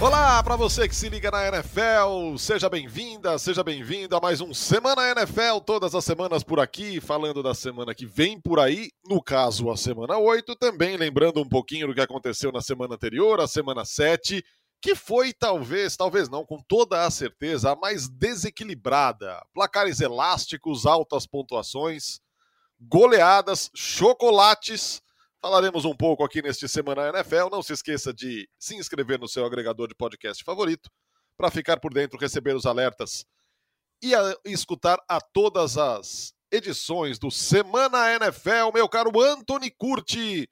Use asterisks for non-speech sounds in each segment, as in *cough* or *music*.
Olá para você que se liga na NFL, seja bem-vinda, seja bem-vindo a mais um Semana NFL, todas as semanas por aqui, falando da semana que vem por aí, no caso a semana 8, também lembrando um pouquinho do que aconteceu na semana anterior, a semana 7, que foi talvez, talvez não, com toda a certeza, a mais desequilibrada. Placares elásticos, altas pontuações, goleadas, chocolates Falaremos um pouco aqui neste Semana NFL. Não se esqueça de se inscrever no seu agregador de podcast favorito para ficar por dentro, receber os alertas e a, escutar a todas as edições do Semana NFL. Meu caro Anthony Curti,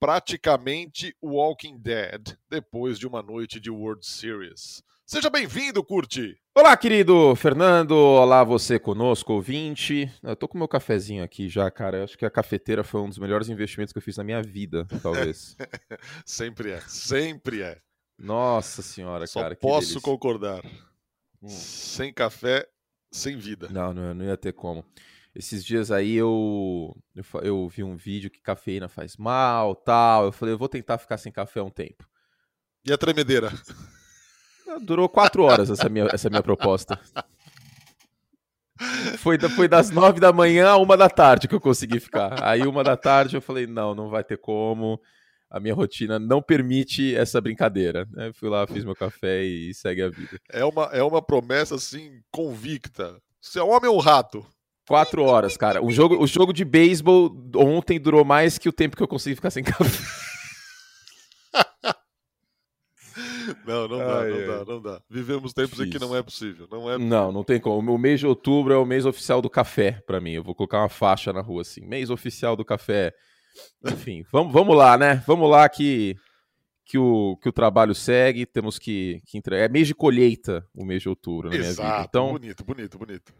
praticamente Walking Dead depois de uma noite de World Series. Seja bem-vindo, Curti! Olá, querido Fernando. Olá, você conosco, ouvinte. Eu tô com meu cafezinho aqui já, cara. Eu acho que a cafeteira foi um dos melhores investimentos que eu fiz na minha vida, talvez. *laughs* sempre é, sempre é. Nossa senhora, Só cara. Posso concordar. Hum. Sem café, sem vida. Não, não, não ia ter como. Esses dias aí eu, eu, eu vi um vídeo que cafeína faz mal, tal. Eu falei, eu vou tentar ficar sem café um tempo. E a tremedeira? *laughs* Durou quatro horas essa minha, essa minha proposta. Foi, foi das nove da manhã a uma da tarde que eu consegui ficar. Aí, uma da tarde, eu falei: não, não vai ter como. A minha rotina não permite essa brincadeira. Aí fui lá, fiz meu café e segue a vida. É uma, é uma promessa, assim, convicta. Você é homem ou rato? Quatro horas, cara. O jogo, o jogo de beisebol ontem durou mais que o tempo que eu consegui ficar sem café. Não, não dá, não dá, não dá. Vivemos tempos Difícil. em que não é possível. Não, é não, não tem como. O mês de outubro é o mês oficial do café para mim. Eu vou colocar uma faixa na rua assim. Mês oficial do café. Enfim, *laughs* vamos, vamos lá, né? Vamos lá que, que, o, que o trabalho segue. Temos que, que entregar. É mês de colheita o mês de outubro na Exato, minha vida. Então, bonito, bonito, bonito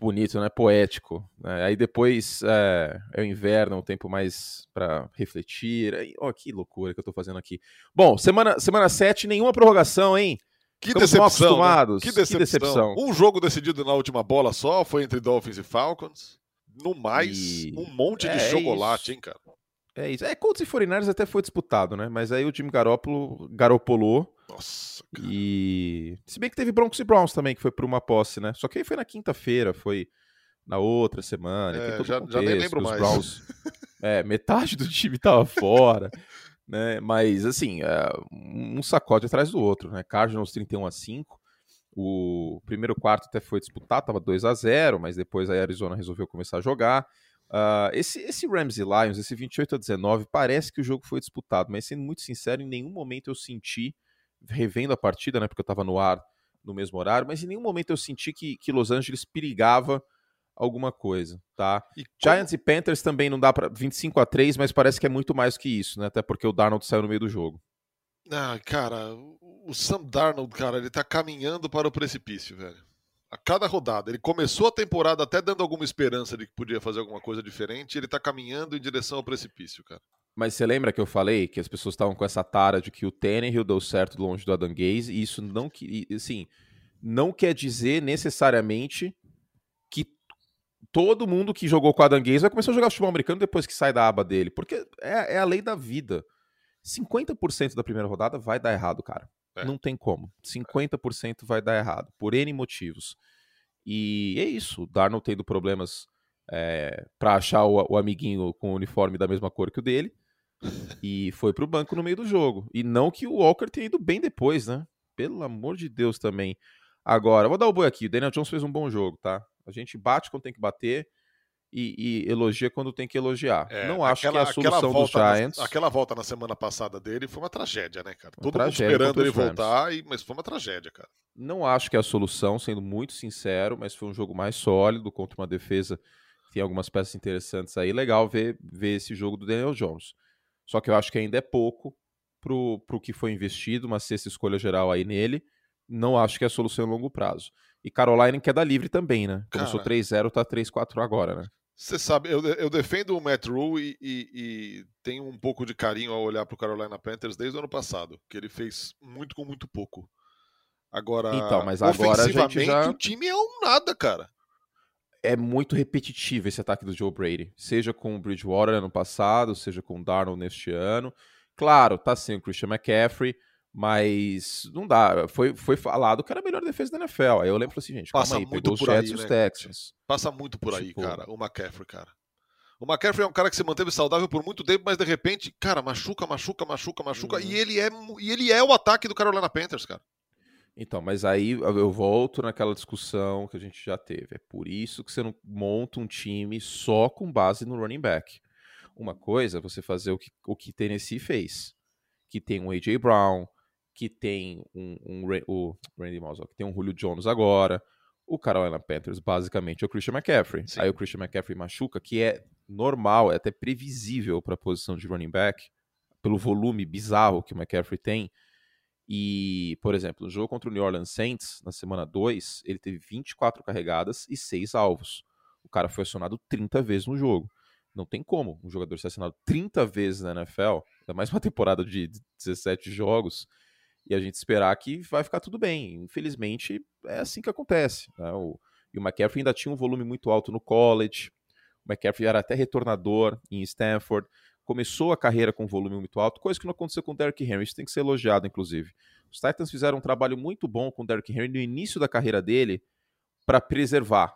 bonito, né? Poético. Né? Aí depois é, é, o inverno, um tempo mais para refletir. Aí, ó, que loucura que eu tô fazendo aqui. Bom, semana, semana 7, nenhuma prorrogação, hein? Que decepção, né? que decepção, que decepção. Um jogo decidido na última bola só, foi entre Dolphins e Falcons. No mais, e... um monte de é chocolate, hein, cara? É isso. É, Colts e 49 até foi disputado, né? Mas aí o time Garópolo garopolou. Nossa, cara. E. Se bem que teve Broncos e Browns também, que foi por uma posse, né? Só que aí foi na quinta-feira, foi na outra semana. É, já, contexto, já, nem lembro mais. Browns, *laughs* é, metade do time tava fora. né? Mas, assim, é, um sacode atrás do outro, né? Cardinals 31 a 5. O primeiro quarto até foi disputado, tava 2 a 0 mas depois a Arizona resolveu começar a jogar. Uh, esse, esse Rams e Lions, esse 28 a 19, parece que o jogo foi disputado, mas sendo muito sincero, em nenhum momento eu senti, revendo a partida, né, porque eu estava no ar no mesmo horário, mas em nenhum momento eu senti que, que Los Angeles perigava alguma coisa, tá? E Giants e Panthers também não dá para 25 a 3, mas parece que é muito mais que isso, né? Até porque o Darnold saiu no meio do jogo. Ah, cara, o Sam Darnold, cara, ele tá caminhando para o precipício, velho a cada rodada. Ele começou a temporada até dando alguma esperança de que podia fazer alguma coisa diferente, ele tá caminhando em direção ao precipício, cara. Mas você lembra que eu falei que as pessoas estavam com essa tara de que o Tannehill deu certo longe do Adam Gaze, e isso não que assim, não quer dizer necessariamente que todo mundo que jogou com o Adam Gaze vai começar a jogar futebol americano depois que sai da aba dele, porque é, é a lei da vida. 50% da primeira rodada vai dar errado, cara. É. Não tem como. 50% vai dar errado, por N motivos. E é isso. O Darnold tendo problemas é, para achar o, o, amiguinho com o uniforme da mesma cor que o dele. *laughs* e foi pro banco no meio do jogo. E não que o Walker tenha ido bem depois, né? Pelo amor de Deus também. Agora, vou dar o boi aqui. O Daniel Jones fez um bom jogo, tá? A gente bate quando tem que bater e, e, elogia quando tem que elogiar. É, não acho aquela, que é a solução dos Giants. Na, aquela volta na semana passada dele foi uma tragédia, né, cara? Todo mundo esperando ele voltar, e, mas foi uma tragédia, cara. Não acho que é a solução, sendo muito sincero, mas foi um jogo mais sólido contra uma defesa que tem algumas peças interessantes aí. Legal ver, ver esse jogo do Daniel Jones. Só que eu acho que ainda é pouco pro, pro que foi investido, uma sexta escolha geral aí nele. Não acho que é a solução a longo prazo. E Caroline queda livre também, né? Começou 3-0, tá 3-4 agora, né? Você sabe, eu, eu defendo o Matt Rule e, e, e, tenho um pouco de carinho ao olhar para o Carolina Panthers desde o ano passado, que ele fez muito com muito pouco. Agora, então, mas agora a gente já... o time é um nada, cara. É muito repetitivo esse ataque do Joe Brady, seja com o Bridgewater ano passado, seja com o Darnold neste ano. Claro, tá sem o Christian McCaffrey, Mas não dá. Foi, foi falado que era a melhor defesa da NFL. Aí eu lembro assim, gente, Passa calma aí, muito pegou os por Jets aí, os né? Texans. Passa muito por aí, Tipo- cara, o McCaffrey, cara. O McCaffrey é um cara que se manteve saudável por muito tempo, mas de repente, cara, machuca, machuca, machuca, machuca. Uhum. E, ele é, e ele é o ataque do Carolina Panthers, cara. Então, mas aí eu volto naquela discussão que a gente já teve. É por isso que você não monta um time só com base no running back. Uma coisa é você fazer o que, o que Tennessee fez. Que tem um A.J. Brown, que tem um, um o Randy Moss, que tem um Julio Jones agora. O Carolina Panthers, basicamente, é o Christian McCaffrey. Sim. Aí o Christian McCaffrey machuca, que é normal, é até previsível para a posição de running back, pelo volume bizarro que o McCaffrey tem. E, por exemplo, no jogo contra o New Orleans Saints, na semana 2, ele teve 24 carregadas e 6 alvos. O cara foi acionado 30 vezes no jogo. Não tem como um jogador ser acionado 30 vezes na NFL, ainda mais *laughs* uma temporada de 17 jogos, e a gente esperar que vai ficar tudo bem. Infelizmente, é assim que acontece. né? O, e o McCaffrey ainda tinha um volume muito alto no college. O McCaffrey era até retornador em Stanford. Começou a carreira com um volume muito alto, coisa que não aconteceu com o Derrick Henry. Isso tem que ser elogiado, inclusive. Os Titans fizeram um trabalho muito bom com o Derrick Henry no início da carreira dele para preservar.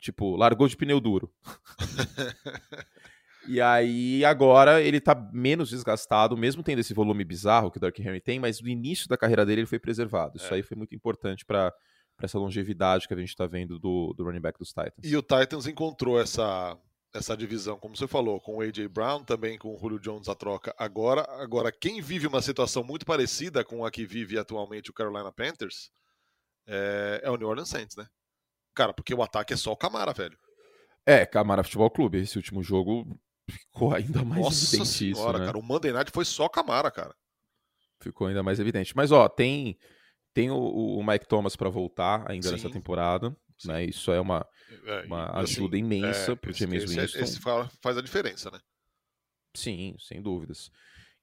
Tipo, largou de pneu duro. *laughs* E aí, agora, ele tá menos desgastado, mesmo tendo esse volume bizarro que o Dark Henry tem, mas no início da carreira dele ele foi preservado. Isso É. aí foi muito importante para essa longevidade que a gente tá vendo do, do running back dos Titans. E o Titans encontrou essa, essa divisão, como você falou, com o A.J. Brown, também com o Julio Jones a troca agora. Agora, quem vive uma situação muito parecida com a que vive atualmente o Carolina Panthers é, é o New Orleans Saints, né? Cara, porque o ataque é só o Camara, velho. É, Camara Futebol Clube, esse último jogo ficou ainda mais Nossa evidente isso, senhora, né? cara. O Monday Night foi só Camara, cara. Ficou ainda mais evidente. Mas, ó, tem, tem o, o Mike Thomas para voltar ainda Sim. nessa temporada. Né? Isso é uma, É, uma assim, ajuda imensa é, pro esse- James esse- Winston. Esse fa- faz a diferença, né? Sim, sem dúvidas.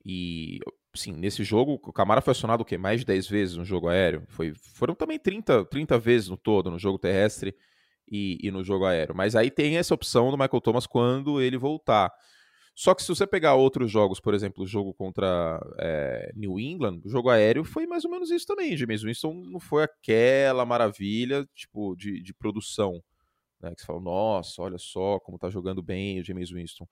E, sim, nesse jogo, o Camara foi acionado o quê? Mais de 10 vezes no jogo aéreo. Foi, foram também 30, 30 vezes no todo, no jogo terrestre e, e no jogo aéreo. Mas aí tem essa opção do Michael Thomas quando ele voltar. Só que se você pegar outros jogos, por exemplo, o jogo contra é, New England, o jogo aéreo foi mais ou menos isso também. James Winston não foi aquela maravilha, tipo, de, de produção. Né, que você fala, nossa, olha só como tá jogando bem o James Winston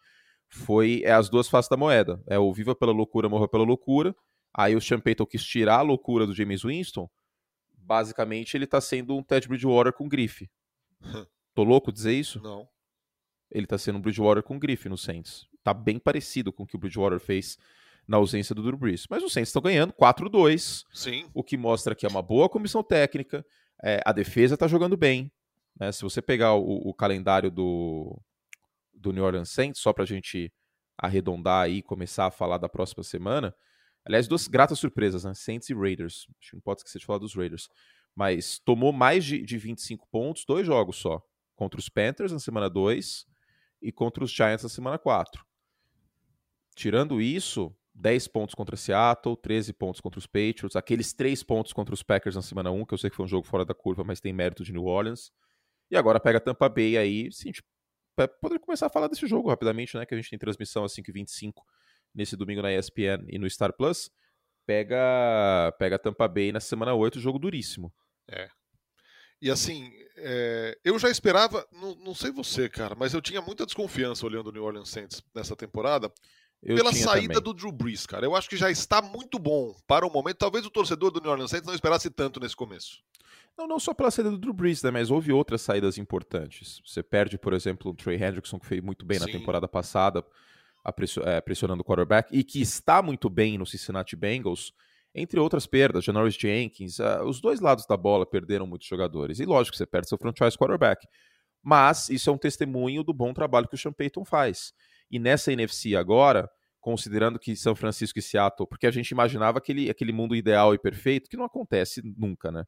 foi é as duas faces da moeda. É o viva pela loucura, morra pela loucura. Aí o Sean Payton quis tirar a loucura do James Winston. Basicamente, ele tá sendo um Ted Bridgewater com grife. Tô louco dizer isso? Não. Ele tá sendo um Bridgewater com grife no Saints. Tá bem parecido com o que o Bridgewater fez na ausência do Drew Brees. Mas os Saints estão ganhando 4-2, Sim. o que mostra que é uma boa comissão técnica. é, a defesa tá jogando bem. né? Se você pegar o, o calendário do, do New Orleans Saints, só pra gente arredondar aí e começar a falar da próxima semana. Aliás, duas gratas surpresas, né? Saints e Raiders. Acho que não pode esquecer de falar dos Raiders. Mas tomou mais de, de 25 pontos, dois jogos só. Contra os Panthers na semana 2 e contra os Giants na semana 4. Tirando isso, 10 pontos contra Seattle, 13 pontos contra os Patriots, aqueles 3 pontos contra os Packers na semana 1, que eu sei que foi um jogo fora da curva, mas tem mérito de New Orleans. E agora pega Tampa Bay aí, sim, tipo, pra poder começar a falar desse jogo rapidamente, né? Que a gente tem transmissão às 5h25 nesse domingo na ESPN e no Star Plus. Pega, pega Tampa Bay na semana 8, jogo duríssimo. E assim, é, eu já esperava, não, não sei você, cara, mas eu tinha muita desconfiança olhando o New Orleans Saints nessa temporada Eu pela saída também. do Drew Brees, cara. Eu acho que já está muito bom para o momento. Talvez o torcedor do New Orleans Saints não esperasse tanto nesse começo. Não, não só pela saída do Drew Brees, né? Mas houve outras saídas importantes. Você perde, por exemplo, o Trey Hendrickson, que fez muito bem na Sim. temporada passada, é, pressionando o quarterback, e que está muito bem no Cincinnati Bengals, entre outras perdas. Janoris Jenkins, ah, os dois lados da bola perderam muitos jogadores. E lógico, você perde seu franchise quarterback. Mas isso é um testemunho do bom trabalho que o Sean Payton faz. E nessa NFC agora, considerando que São Francisco e Seattle, porque a gente imaginava aquele, aquele mundo ideal e perfeito, que não acontece nunca, né?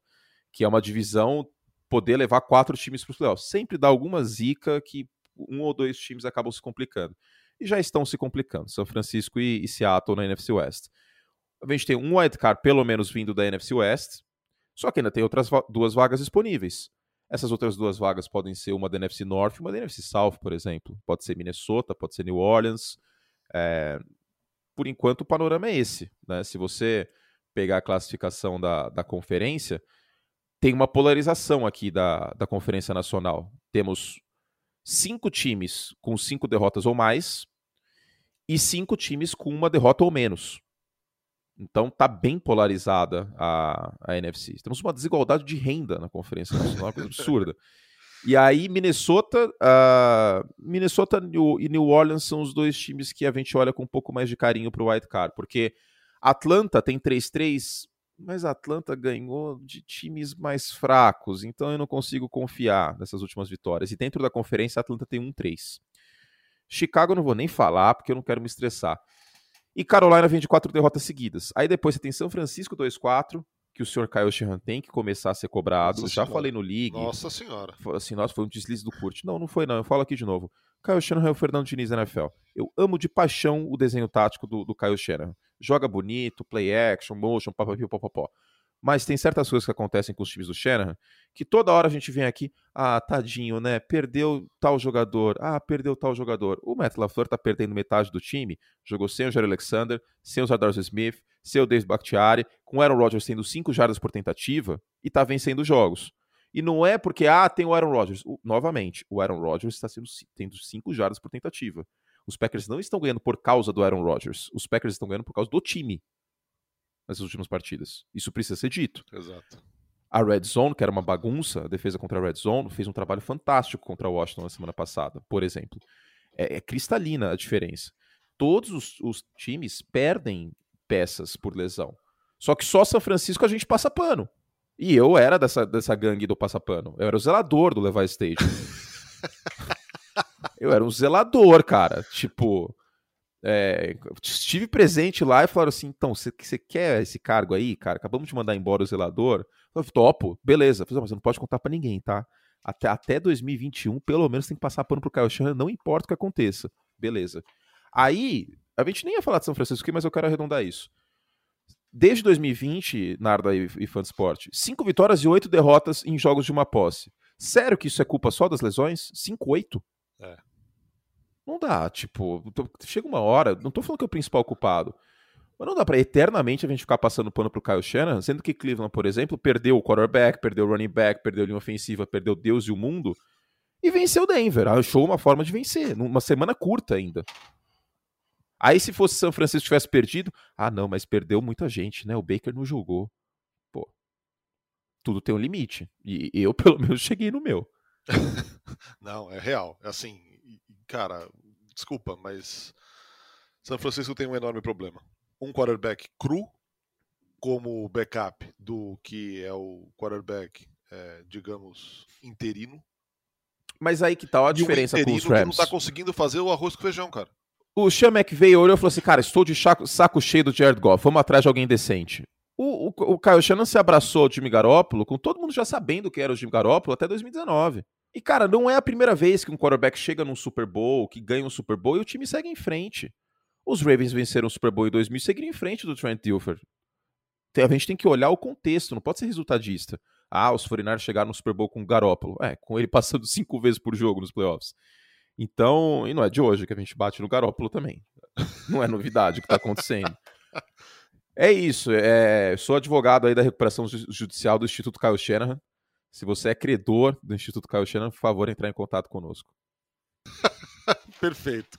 Que é uma divisão poder levar quatro times para os playoffs. Sempre dá alguma zica que um ou dois times acabam se complicando. E já estão se complicando, São Francisco e, e Seattle na NFC West. A gente tem um wildcard pelo menos vindo da NFC West, só que ainda tem outras va- duas vagas disponíveis. Essas outras duas vagas podem ser uma da NFC North e uma da NFC South, por exemplo. Pode ser Minnesota, pode ser New Orleans. É, Por enquanto, o panorama é esse. Né? Se você pegar a classificação da, da conferência, tem uma polarização aqui da, da Conferência Nacional. Temos cinco times com cinco derrotas ou mais e cinco times com uma derrota ou menos. Então tá bem polarizada a, a NFC. Temos uma desigualdade de renda na Conferência Nacional, coisa absurda. E aí, Minnesota, uh, Minnesota e New Orleans são os dois times que a gente olha com um pouco mais de carinho para o White Card, porque Atlanta tem 3-3, mas Atlanta ganhou de times mais fracos, então eu não consigo confiar nessas últimas vitórias. E dentro da conferência, Atlanta tem 1-3. Chicago eu não vou nem falar, porque eu não quero me estressar. E Carolina vem de quatro derrotas seguidas. Aí depois você tem São Francisco 2-4, que o senhor Kyle Shanahan tem que começar a ser cobrado. Nossa Já senhora. falei no League. Nossa senhora. Assim, nossa, foi um deslize do Kurt. Não, não foi não. Eu falo aqui de novo. Kyle Shanahan é o Fernando Diniz da NFL. Eu amo de paixão o desenho tático do, do Kyle Shanahan. Joga bonito, play action, motion, papapio, papapó. Mas tem certas coisas que acontecem com os times do Shanahan que toda hora a gente vem aqui, ah, tadinho, né? Perdeu tal jogador, ah, perdeu tal jogador. O Matt LaFleur tá perdendo metade do time, jogou sem o Jerry Alexander, sem o Zadarius Smith, sem o Dave Bakhtiari, com o Aaron Rodgers tendo 5 jardas por tentativa e tá vencendo jogos. E não é porque, ah, tem o Aaron Rodgers. O, novamente, o Aaron Rodgers está sendo, tendo 5 jardas por tentativa. Os Packers não estão ganhando por causa do Aaron Rodgers. Os Packers estão ganhando por causa do time nessas últimas partidas. Isso precisa ser dito. Exato. A Red Zone, que era uma bagunça, a defesa contra a Red Zone, fez um trabalho fantástico contra o Washington na semana passada, por exemplo. É, é cristalina a diferença. Todos os, os, times perdem peças por lesão. Só que só São Francisco a gente passa pano. E eu era dessa, dessa gangue do passapano. Eu era o zelador do Levi Stage. *laughs* eu era um zelador, cara. Tipo, é, estive presente lá e falaram assim: então, você quer esse cargo aí, cara? Acabamos de mandar embora o zelador. Falei, topo, beleza. Falei, mas você não pode contar para ninguém, tá? Até, até 2021, pelo menos tem que passar pano pro Kyle Shanahan, não importa o que aconteça. Beleza. Aí, a gente nem ia falar de São Francisco aqui, mas eu quero arredondar isso. Desde 2020, Narda e, e Fansport, cinco vitórias e oito derrotas em jogos de uma posse. Sério que isso é culpa só das lesões? 5-8? É. Não dá, tipo, chega uma hora, não tô falando que é o principal culpado, mas não dá para eternamente a gente ficar passando pano pro Kyle Shanahan, sendo que Cleveland, por exemplo, perdeu o quarterback, perdeu o running back, perdeu a linha ofensiva, perdeu Deus e o mundo, e venceu o Denver. Achou uma forma de vencer, numa semana curta ainda. Aí se fosse São Francisco tivesse perdido, ah não, mas perdeu muita gente, né? O Baker não jogou. Pô, tudo tem um limite. E eu, *laughs* pelo menos, cheguei no meu. *laughs* não, é real. É assim, cara, desculpa, mas São Francisco tem um enorme problema. Um quarterback cru como backup do que é o quarterback, é, digamos, interino. Mas aí que tá a diferença com os Rams. Que não tá conseguindo fazer o arroz com feijão, cara. O Sean McVay olhou e falou assim, cara, estou de saco, saco cheio do Jared Goff, vamos atrás de alguém decente. O, o, o Kyle Shannon se abraçou ao Jimmy Garoppolo, com todo mundo já sabendo que era o Jimmy Garoppolo até 2019. E, cara, não é a primeira vez que um quarterback chega num Super Bowl, que ganha um Super Bowl e o time segue em frente. Os Ravens venceram o Super Bowl em 2000 e seguiram em frente do Trent Dilfer. A gente tem que olhar o contexto, não pode ser resultadista. Ah, os 49 chegaram no Super Bowl com o Garópolo. É, com ele *laughs* passando cinco vezes por jogo nos playoffs. Então, e não é de hoje que a gente bate no Garópolo também. *laughs* Não é novidade o que está acontecendo. É isso. É, sou advogado aí da recuperação judicial do Instituto Kyle Shanahan. Se você é credor do Instituto Caio Shannon, por favor, entrar em contato conosco. *laughs* Perfeito.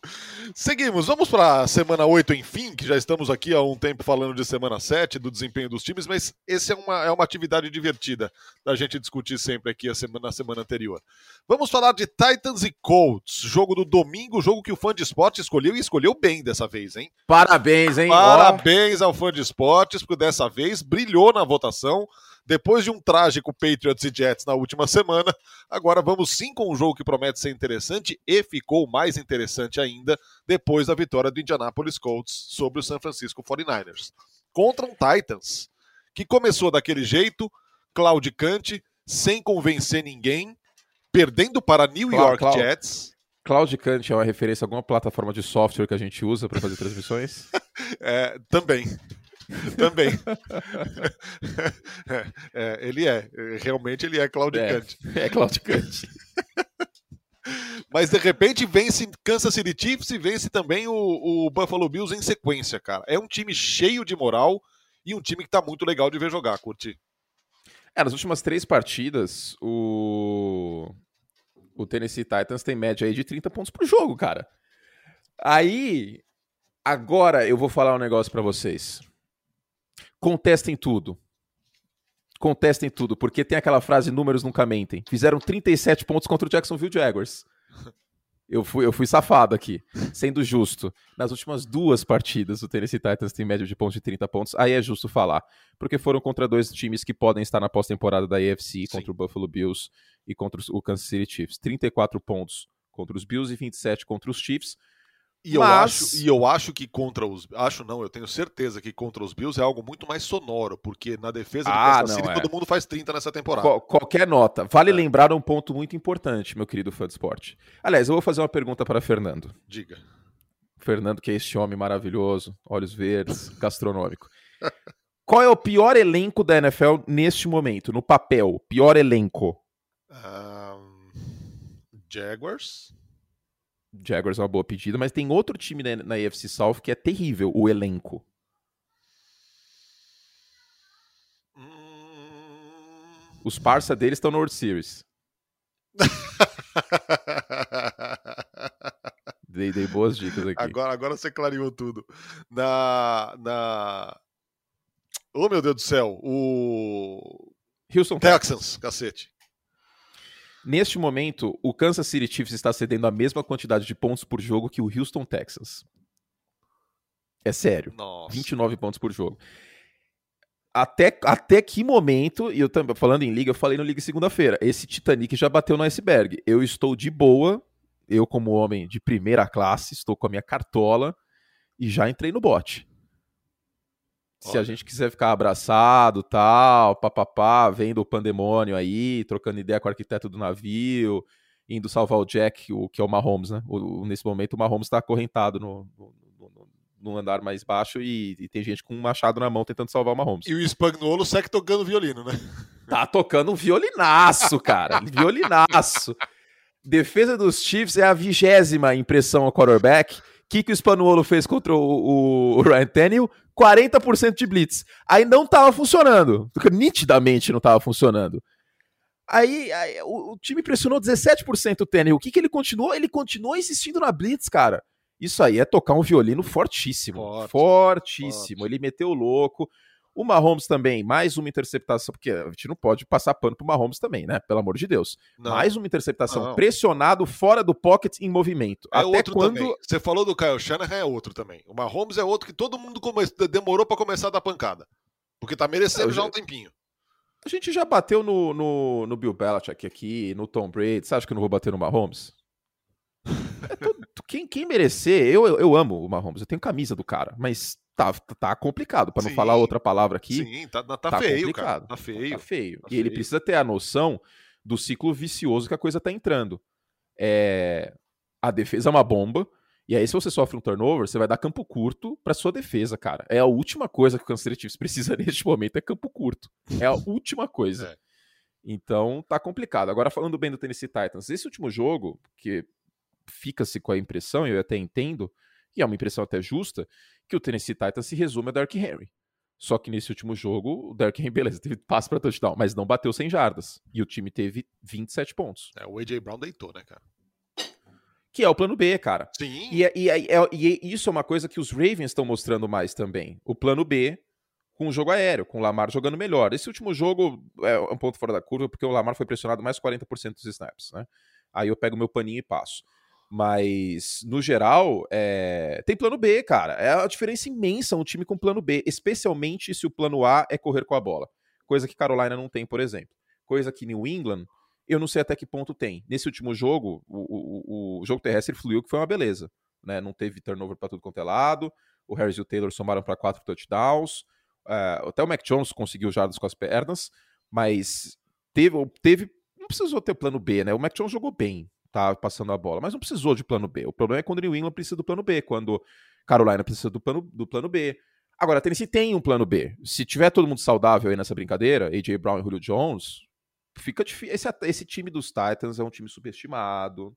Seguimos, vamos para a semana 8, enfim, que já estamos aqui há um tempo falando de semana 7, do desempenho dos times, mas essa é uma, é uma atividade divertida da gente discutir sempre aqui a semana, na semana anterior. Vamos falar de Titans e Colts, jogo do domingo, jogo que o fã de esporte escolheu e escolheu bem dessa vez, hein? Parabéns, hein? Parabéns ao fã de esportes, porque dessa vez brilhou na votação. Depois de um trágico Patriots e Jets na última semana, agora vamos sim com um jogo que promete ser interessante e ficou mais interessante ainda depois da vitória do Indianapolis Colts sobre o San Francisco 49ers. Contra um Titans, que começou daquele jeito, claudicante, sem convencer ninguém, perdendo para New York Jets. Claudicante é uma referência a alguma plataforma de software que a gente usa para fazer transmissões? *laughs* é, também. *laughs* Também. *laughs* é, é, ele é. Realmente ele é claudicante. É, *laughs* é claudicante. Mas de repente vence Kansas City Chiefs e vence também o, o, Buffalo Bills em sequência, cara. É um time cheio de moral e um time que tá muito legal de ver jogar, curtir. É, nas últimas três partidas, o, o Tennessee Titans tem média aí de 30 pontos por jogo, cara. Aí, agora eu vou falar um negócio para vocês. Contestem tudo. Contestem tudo, porque tem aquela frase: números nunca mentem. Fizeram 37 pontos contra o Jacksonville Jaguars. Eu fui, eu fui safado aqui, sendo justo. Nas últimas duas partidas, o Tennessee Titans tem média de pontos de 30 pontos. Aí é justo falar. Porque foram contra dois times que podem estar na pós-temporada da AFC, contra o Buffalo Bills e contra o Kansas City Chiefs. 34 pontos contra os Bills e 27 contra os Chiefs. E eu, acho, e eu acho que contra os. Acho não, eu tenho certeza que contra os Bills é algo muito mais sonoro, porque na defesa ah, do Kansas City é. todo mundo faz 30 nessa temporada. Qual, qualquer nota. Vale é. lembrar um ponto muito importante, meu querido fã de esporte. Aliás, eu vou fazer uma pergunta para Fernando. Diga. Fernando, que é este homem maravilhoso, olhos verdes, *laughs* gastronômico. Qual é o pior elenco da NFL neste momento, no papel? Pior elenco? Um, Jaguars. Jaguars é uma boa pedida, mas tem outro time na, na AFC South que é terrível, o elenco. Hum... Os parça deles estão no World Series. *laughs* dei, dei boas dicas aqui. Agora, agora você clareou tudo. Na, na. Oh, meu Deus do céu. O. Houston Texans, Texans. cacete. Neste momento, o Kansas City Chiefs está cedendo a mesma quantidade de pontos por jogo que o Houston Texans. É sério. Nossa. 29 pontos por jogo. Até, até que momento, e eu também falando em liga, eu falei no Liga segunda-feira, esse Titanic já bateu no iceberg. Eu estou de boa, eu como homem de primeira classe, estou com a minha cartola e já entrei no bote. Se a gente quiser ficar abraçado, tal, papapá, vendo o pandemônio aí, trocando ideia com o arquiteto do navio, indo salvar o Jack, o que é o Mahomes, né? O, nesse momento o Mahomes está acorrentado no, no, no, no, andar mais baixo e, e, tem gente com um machado na mão tentando salvar o Mahomes. E o Spagnuolo segue tocando violino, né? Tá tocando um violinaço, cara. *laughs* violinaço. Defesa dos Chiefs é a vigésima impressão ao quarterback. O que, que o Spanuolo fez contra o, o Ryan Tannehill? 40% de blitz. Aí não tava funcionando. Nitidamente não tava funcionando. Aí, aí o, o, time pressionou 17% o Tannehill. O que, que ele continuou? Ele continuou insistindo na blitz, cara. Isso aí é tocar um violino fortíssimo. Forte, fortíssimo. Forte. Ele meteu o louco. O Mahomes também, mais uma interceptação, porque a gente não pode passar pano pro Mahomes também, né? Pelo amor de Deus. Não. Mais uma interceptação, não. pressionado fora do pocket em movimento. É Até outro quando... também. Você falou do Kyle Shanahan, é outro também. O Mahomes é outro que todo mundo come... demorou para começar a dar pancada. Porque tá merecendo já um tempinho. A gente já bateu no, no, no Bill Belichick aqui, no Tom Brady. Você acha que eu não vou bater no Mahomes? *laughs* É todo... quem, quem merecer, eu, eu, eu amo o Mahomes, eu tenho camisa do cara, mas tá, tá complicado, para não falar outra palavra aqui. Sim, tá, tá, tá feio, complicado. cara. Tá feio. Tá feio. Tá e feio. ele precisa ter a noção do ciclo vicioso que a coisa tá entrando. É... A defesa é uma bomba. E aí, se você sofre um turnover, você vai dar campo curto para sua defesa, cara. É a última coisa que o Kansas City Chiefs precisa *laughs* neste momento é campo curto. É a última coisa. É. Então, tá complicado. Agora, falando bem do Tennessee Titans, esse último jogo, que fica-se com a impressão, eu até entendo, e é uma impressão até justa, que o Tennessee Titans se resume a Dark Henry. Só que nesse último jogo, o Dark Henry, *laughs* beleza, teve passe para touchdown, mas não bateu 100 jardas. E o time teve 27 pontos. É, o A.J. Brown deitou, né, cara? Que é o plano B, cara. Sim. E, e, e, e isso é uma coisa que os Ravens estão mostrando mais também. O plano B com o jogo aéreo, com o Lamar jogando melhor. Esse último jogo é um ponto fora da curva, porque o Lamar foi pressionado mais 40% dos snaps, né? Aí eu pego meu paninho e passo. Mas, no geral, é... tem plano B, cara. É a diferença imensa um time com plano B, especialmente se o plano A é correr com a bola. Coisa que Carolina não tem, por exemplo. Coisa que New England, eu não sei até que ponto tem. Nesse último jogo, o, o, o jogo terrestre fluiu, que foi uma beleza. Né? Não teve turnover para tudo quanto é lado. O Harris e o Taylor somaram para quatro touchdowns. Uh, até o Mac Jones conseguiu jardas com as pernas, mas teve, teve. Não precisou ter plano B, né? O Mac Jones jogou bem tá passando a bola, mas não precisou de plano B. O problema é quando o New England precisa do plano B, quando Carolina precisa do plano, do plano B. Agora, a Tennessee tem um plano B. Se tiver todo mundo saudável aí nessa brincadeira, AJ Brown e Julio Jones, fica difícil. Esse, esse time dos Titans é um time subestimado.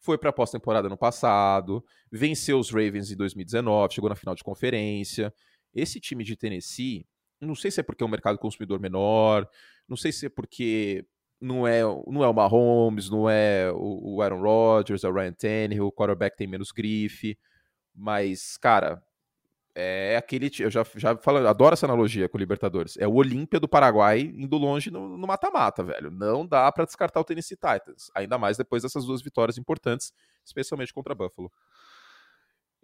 Foi para pós-temporada no passado, venceu os Ravens em 2019, chegou na final de conferência. Esse time de Tennessee Não sei se é porque é um mercado consumidor menor, não sei se é porque não é, não é o Mahomes, não é o, o Aaron Rodgers, é o Ryan Tannehill, o quarterback tem menos grife, mas, cara, é aquele. Eu já, já falo, adoro essa analogia com o Libertadores. É o Olímpia do Paraguai indo longe no mata-mata, velho. Não dá para descartar o Tennessee Titans. Ainda mais depois dessas duas vitórias importantes, especialmente contra Buffalo.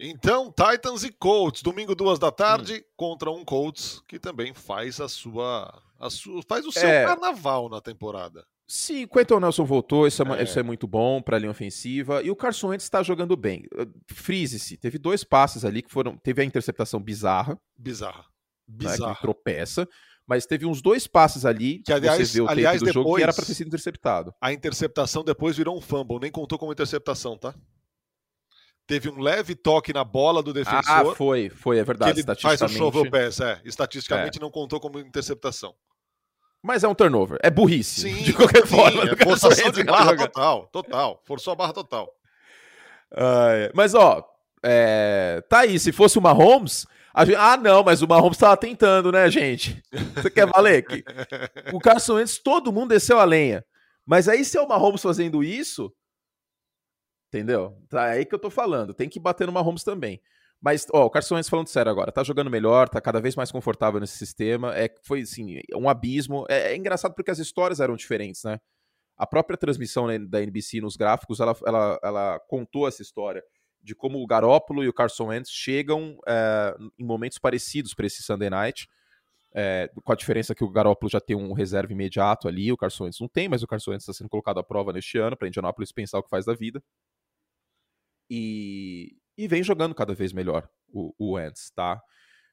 Então, Titans e Colts, domingo duas da tarde, hum. contra um Colts que também faz a sua, a sua faz o seu é... carnaval na temporada. Sim, Quentin Nelson voltou, isso é, é. Isso é muito bom para a linha ofensiva. E o Carson Wentz está jogando bem. Frise-se, teve dois passes ali que foram. Teve a interceptação bizarra. Bizarra. Bizarra. Né, que tropeça. Mas teve uns dois passes ali que, aliás, você vê o aliás, do depois, jogo que era para ter sido interceptado. A interceptação depois virou um fumble, nem contou como interceptação, tá? Teve um leve toque na bola do defensor. Ah, foi, foi, é verdade. Ele faz o shovel pass, é. Estatisticamente é. não contou como interceptação. Mas é um turnover. É burrice. Sim, de qualquer sim, forma. É *laughs* forçação de barra total. Total. Forçou a barra total. Uh, mas, ó, é... tá aí. Se fosse o Mahomes. Gente... Ah, não, mas o Mahomes tava tentando, né, gente? Você quer valer? Que... *laughs* O Carson Wentz, todo mundo desceu a lenha. Mas aí, se é o Mahomes fazendo isso. Entendeu? Tá aí que eu tô falando. Tem que bater no Mahomes também. Mas, ó, o Carson Wentz falando sério agora, tá jogando melhor, tá cada vez mais confortável nesse sistema. É, foi, assim, um abismo. É, é engraçado porque as histórias eram diferentes, né? A própria transmissão né, da NBC nos gráficos, ela, ela, ela contou essa história de como o Garópolo e o Carson Wentz chegam é, em momentos parecidos para esse Sunday Night. É, com a diferença que o Garópolo já tem um reserva imediato ali, o Carson Wentz não tem, mas o Carson Wentz está sendo colocado à prova neste ano para Indianapolis pensar o que faz da vida. E, e vem jogando cada vez melhor o, o Wentz, tá?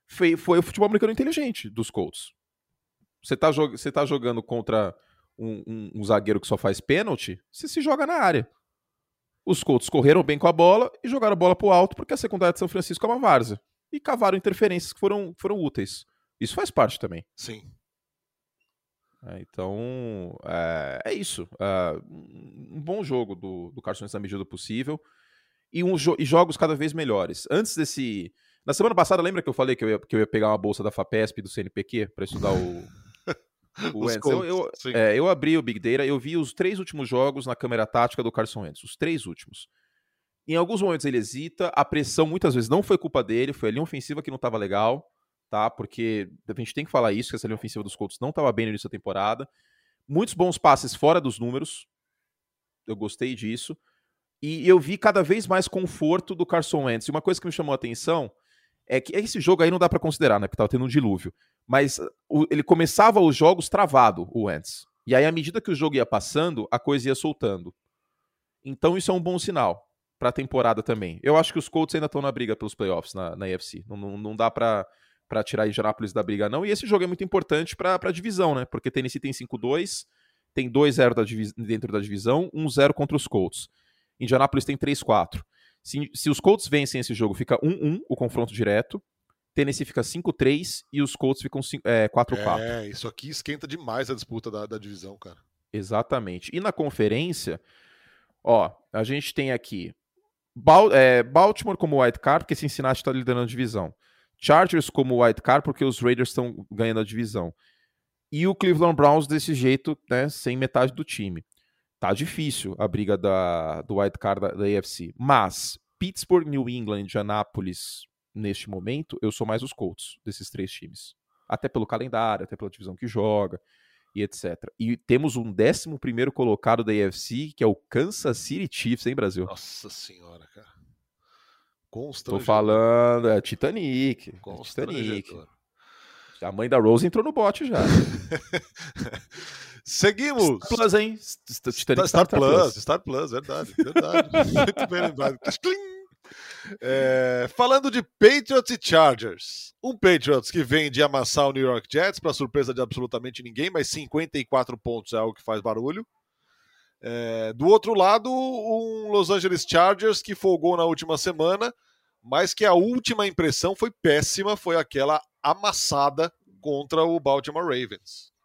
Foi, foi o futebol americano inteligente dos Colts. Você tá, você tá jogando contra um, um, um, zagueiro que só faz pênalti, você se joga na área. Os Colts correram bem com a bola e jogaram a bola pro alto porque a secundária de São Francisco é uma várzea. E cavaram interferências que foram, foram úteis. Isso faz parte também. Sim. É, então, é, é isso. É, um bom jogo do, do Carson na medida do possível e, um jo e jogos cada vez melhores. Antes desse. Na semana passada, lembra que eu falei que eu ia, que eu ia pegar uma bolsa da FAPESP do CNPq para estudar o. *laughs* o Wentz? Eu, eu, é, eu, abri o Big Data, eu vi os três últimos jogos na câmera tática do Carson Wentz. Os três últimos. Em alguns momentos ele hesita, a pressão muitas vezes não foi culpa dele, foi a linha ofensiva que não estava legal, tá? Porque a gente tem que falar isso, que essa linha ofensiva dos Colts não estava bem no início da temporada. Muitos bons passes fora dos números, eu gostei disso. E eu vi cada vez mais conforto do Carson Wentz. E uma coisa que me chamou a atenção é que esse jogo aí não dá para considerar, né? Porque tava tendo um dilúvio. Mas o, ele começava os jogos travado, o Wentz. E aí, à medida que o jogo ia passando, a coisa ia soltando. Então, isso é um bom sinal para a temporada também. Eu acho que os Colts ainda estão na briga pelos playoffs na, na. Não, não, não dá para tirar Indianapolis da briga, não. E esse jogo é muito importante para a divisão, né? Porque Tennessee tem 5-2, tem 2-0 da dentro da divisão, 1-0 contra os Colts. Indianapolis tem 3-4. Se, se, os Colts vencem esse jogo, fica 1-1 o confronto direto. Tennessee fica 5-3 e os Colts ficam 4-4. É, é, isso aqui esquenta demais a disputa da, da divisão, cara. Exatamente. E na conferência, ó, a gente tem aqui é, Baltimore como wild card, porque Cincinnati está liderando a divisão. Chargers como wild card, porque os Raiders estão ganhando a divisão. E o Cleveland Browns desse jeito, né, sem metade do time tá difícil a briga da, do wild card da, da AFC. Mas Pittsburgh, New England, Indianapolis, neste momento, eu sou mais os Colts desses três times. Até pelo calendário, até pela divisão que joga e etc. E temos um 11 primeiro colocado da AFC, que é o Kansas City Chiefs, hein, Brasil? Nossa senhora, cara. Tô falando, é Titanic. É Titanic. A mãe da Rose entrou no bote já. *laughs* Seguimos. Star Plus, hein? Star, Star, Star, Plus, Plus, Star Plus, verdade, verdade. *laughs* Muito bem lembrado. É, falando de Patriots e Chargers. Um Patriots que vem de amassar o New York Jets, para surpresa de absolutamente ninguém, mas 54 pontos é algo que faz barulho. É, do outro lado, um Los Angeles Chargers que folgou na última semana, mas que a última impressão foi péssima, foi aquela amassada contra o Baltimore Ravens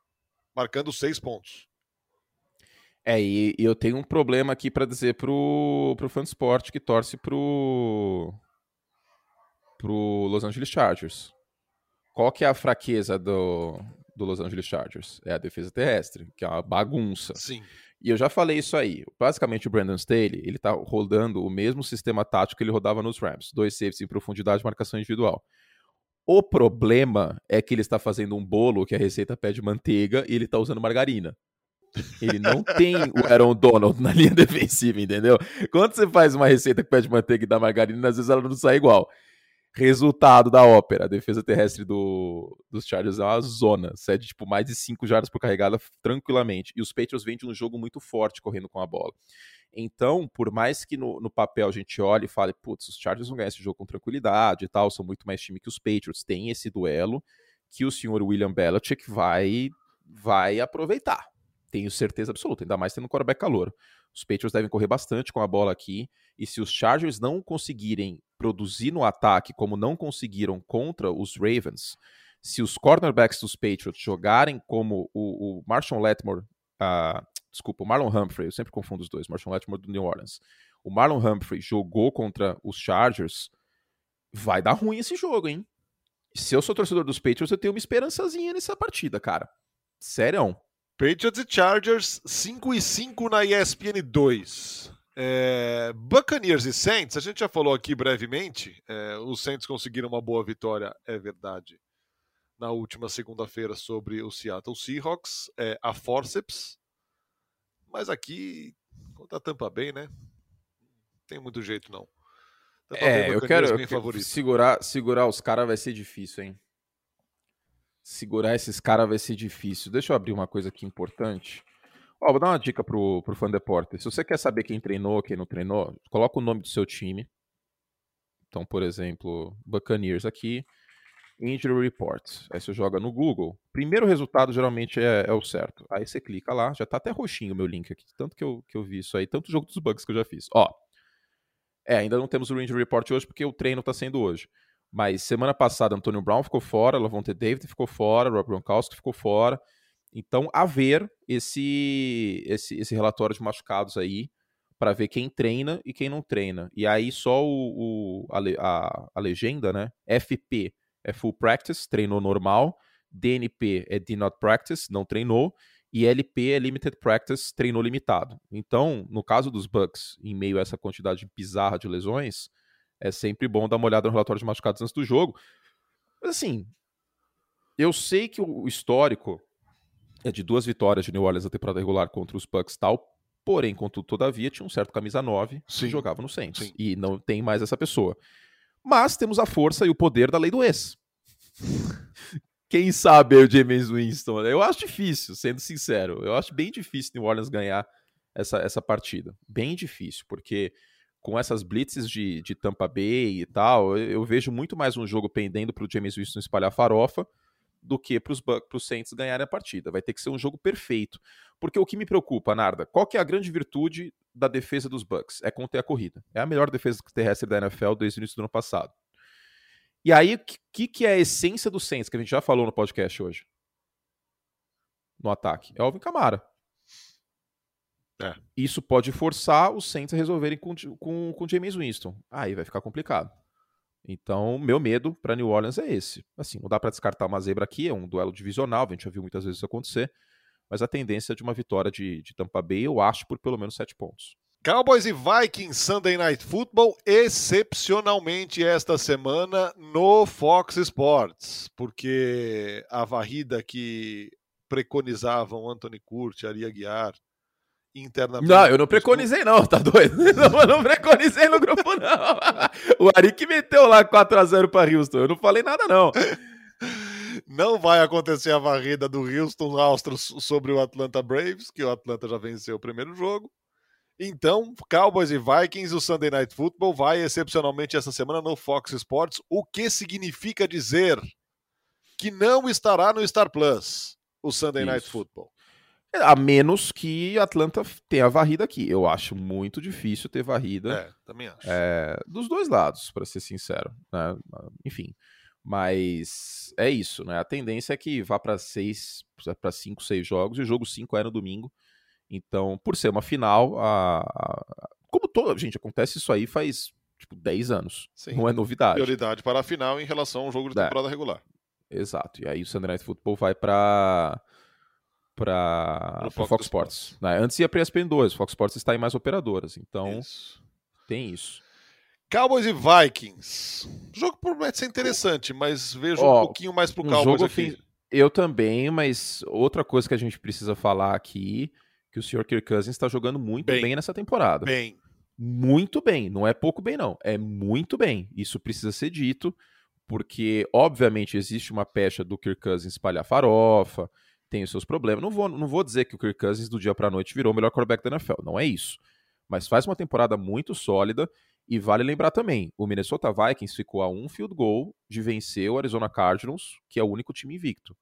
marcando seis pontos. É, e, e eu tenho um problema aqui para dizer pro, pro fã esporte que torce pro, pro Los Angeles Chargers. qual que é a fraqueza do, do Los Angeles Chargers? É a defesa terrestre, que é uma bagunça. Sim. E eu já falei isso aí. Basicamente, o Brandon Staley, ele tá rodando o mesmo sistema tático que ele rodava nos Rams. Dois safes em profundidade, marcação individual. O problema é que ele está fazendo um bolo que a receita pede manteiga e ele está usando margarina. Ele não *laughs* tem o Aaron Donald na linha *laughs* defensiva, entendeu? Quando você faz uma receita que pede manteiga e dá margarina, às vezes ela não sai igual. Resultado da ópera: a defesa terrestre do, dos Chargers é uma zona. Cede tipo, mais de 5 jardas por carregada tranquilamente. E os Patriots vêm de um jogo muito forte correndo com a bola. Então, por mais que no, no papel a gente olhe e fale, putz, os Chargers vão ganhar esse jogo com tranquilidade e tal, são muito mais time que os Patriots, tem esse duelo que o senhor William Belichick vai, vai aproveitar. Tenho certeza absoluta, ainda mais tendo um quarterback calor. Os Patriots devem correr bastante com a bola aqui. E se os Chargers não conseguirem produzir no ataque como não conseguiram contra os Ravens, se os cornerbacks dos Patriots jogarem como o, o Marshall Letmore, uh, desculpa, o Marlon Humphrey, eu sempre confundo os dois, Marshall Letmore do New Orleans. O Marlon Humphrey jogou contra os Chargers, vai dar ruim esse jogo, hein? Se eu sou torcedor dos Patriots, eu tenho uma esperançazinha nessa partida, cara. Sério. Patriots e Chargers 5 e 5 na ESPN 2. É, Buccaneers e Saints, a gente já falou aqui brevemente. É, os Saints conseguiram uma boa vitória, é verdade, na última segunda-feira sobre o Seattle Seahawks. É, a forceps, mas aqui contra a Tampa Bay, né? Não tem muito jeito não. Tampa é, Bay, eu quero, eu quero segurar, segurar os caras vai ser difícil, hein? Segurar esses caras vai ser difícil. Deixa eu abrir uma coisa aqui importante. Ó, vou dar uma dica pro, pro fã deporte. Se você quer saber quem treinou, quem não treinou, coloca o nome do seu time. Então, por exemplo, Buccaneers aqui, Injury Report. Aí você joga no Google. Primeiro resultado geralmente é, é o certo. Aí você clica lá, já tá até roxinho o meu link aqui. Tanto que eu, que eu vi isso aí, tanto jogo dos bugs que eu já fiz. Ó, é, ainda não temos o Injury Report hoje porque o treino tá sendo hoje. Mas semana passada, Antônio Brown ficou fora, Lavonte David ficou fora, Rob Gronkowski ficou fora. Então, a ver esse, esse, esse relatório de machucados aí, para ver quem treina e quem não treina. E aí só o, o a, a, a, legenda, né? FP é full practice, treinou normal. DNP é did not practice, não treinou. E LP é limited practice, treinou limitado. Então, no caso dos Bucks, em meio a essa quantidade bizarra de lesões, é sempre bom dar uma olhada no relatório de machucados antes do jogo. Mas assim, eu sei que o histórico é de duas vitórias de New Orleans na temporada regular contra os Bucks tal, porém, contudo, todavia, tinha um certo camisa 9 que jogava no Saints. Sim. E não tem mais essa pessoa. Mas temos a força e o poder da lei do ex. *laughs* Quem sabe o James Winston? Eu acho difícil, sendo sincero. Eu acho bem difícil New Orleans ganhar essa, essa partida. Bem difícil, porque com essas blitzes de, de Tampa Bay e tal, eu, eu vejo muito mais um jogo pendendo para o James Winston espalhar farofa do que para os Saints ganharem a partida. Vai ter que ser um jogo perfeito. Porque o que me preocupa, Narda, qual que é a grande virtude da defesa dos Bucks? É conter a corrida. É a melhor defesa terrestre da NFL desde o início do ano passado. E aí, o que, que é a essência do Saints, que a gente já falou no podcast hoje? No ataque. É Alvin Kamara. É. Isso pode forçar os Saints a resolverem com, com, com James Winston. Aí vai ficar complicado. Então, meu medo para New Orleans é esse. Assim, não dá para descartar uma zebra aqui, é um duelo divisional, a gente já viu muitas vezes isso acontecer, mas a tendência é de uma vitória de, de Tampa Bay, eu acho, por pelo menos sete pontos. Cowboys e Vikings Sunday Night Football, excepcionalmente esta semana no Fox Sports, porque a varrida que preconizavam Anthony Curti, Aria Guiar, internamente. Não, eu não preconizei, não, tá doido? *laughs* Não, eu não preconizei no grupo, não. O Ari que meteu lá 4x0 para Houston. Eu não falei nada, não. Não vai acontecer a varrida do Houston Astros sobre o Atlanta Braves, que o Atlanta já venceu o primeiro jogo. Então, Cowboys e Vikings, o Sunday Night Football vai excepcionalmente essa semana no Fox Sports, o que significa dizer que não estará no Star Plus o Sunday Isso. Night Football. A menos que Atlanta tenha varrida aqui. Eu acho muito difícil ter varrida. É, também acho. É, dos dois lados, para ser sincero. Né? Enfim. Mas é isso, né? A tendência é que vá para seis, para cinco, seis jogos, e o jogo cinco é no domingo. Então, por ser uma final, a, a, como toda. Gente, acontece isso aí faz tipo 10 anos. Sim. Não é novidade. Prioridade para a final em relação ao jogo de é. temporada é. regular. Exato. E aí o Sunday Night Football vai para para Fox, Fox Sports. Né? Antes ia para ESPN 2, o Fox Sports está em mais operadoras, então isso. tem isso. Cowboys e Vikings. O jogo promete ser interessante, mas vejo oh, um pouquinho mais pro um Cowboys jogo aqui. Eu também, mas outra coisa que a gente precisa falar aqui, que o Sr. Kirk Cousins está jogando muito bem. bem nessa temporada. Bem. Muito bem, não é pouco bem não, é muito bem. Isso precisa ser dito, porque obviamente existe uma pecha do Kirk Cousins espalhar farofa, tem os seus problemas. Não vou, não vou dizer que o Kirk Cousins do dia para noite virou o melhor quarterback da NFL, não é isso. Mas faz uma temporada muito sólida e vale lembrar também, o Minnesota Vikings ficou a um field goal de vencer o Arizona Cardinals, que é o único time invicto.